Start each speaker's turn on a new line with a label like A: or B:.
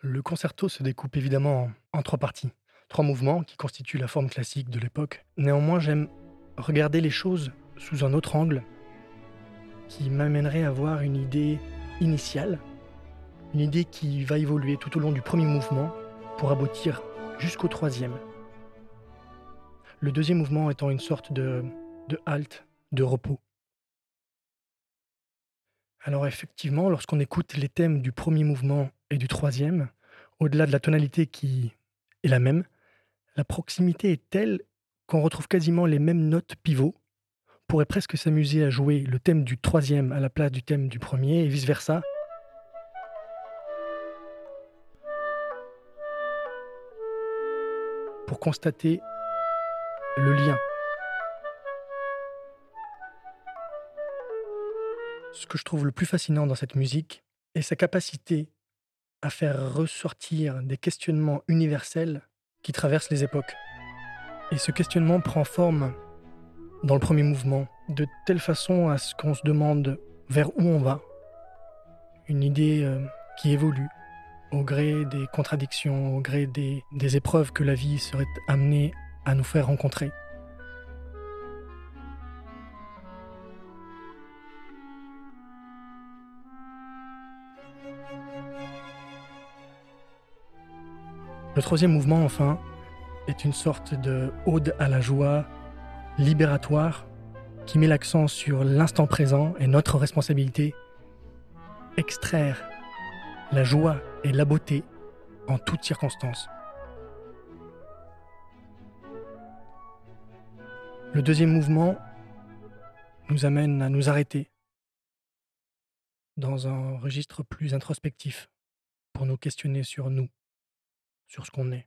A: Le concerto se découpe évidemment en, trois parties, trois mouvements qui constituent la forme classique de l'époque. Néanmoins, j'aime regarder les choses sous un autre angle qui m'amènerait à avoir une idée initiale, une idée qui va évoluer tout au long du premier mouvement pour aboutir jusqu'au troisième. Le deuxième mouvement étant une sorte de, de halte, de repos. Alors effectivement, lorsqu'on écoute les thèmes du premier mouvement et du troisième, au-delà de la tonalité qui est la même, la proximité est telle qu'on retrouve quasiment les mêmes notes pivots. On pourrait presque s'amuser à jouer le thème du troisième à la place du thème du premier et vice-versa. Pour constater le lien. Ce que je trouve le plus fascinant dans cette musique est sa capacité à faire ressortir des questionnements universels qui traversent les époques. Et ce questionnement prend forme dans le premier mouvement, de telle façon à ce qu'on se demande vers où on va. Une idée euh, qui évolue au gré des contradictions, au gré des, des épreuves que la vie serait amenée à nous faire rencontrer. Le troisième mouvement, enfin, est une sorte de ode à la joie libératoire qui met l'accent sur l'instant présent et notre responsabilité. Extraire la joie et la beauté en toutes circonstances. Le deuxième mouvement nous amène à nous arrêter dans un registre plus introspectif pour nous questionner sur nous, sur ce qu'on est.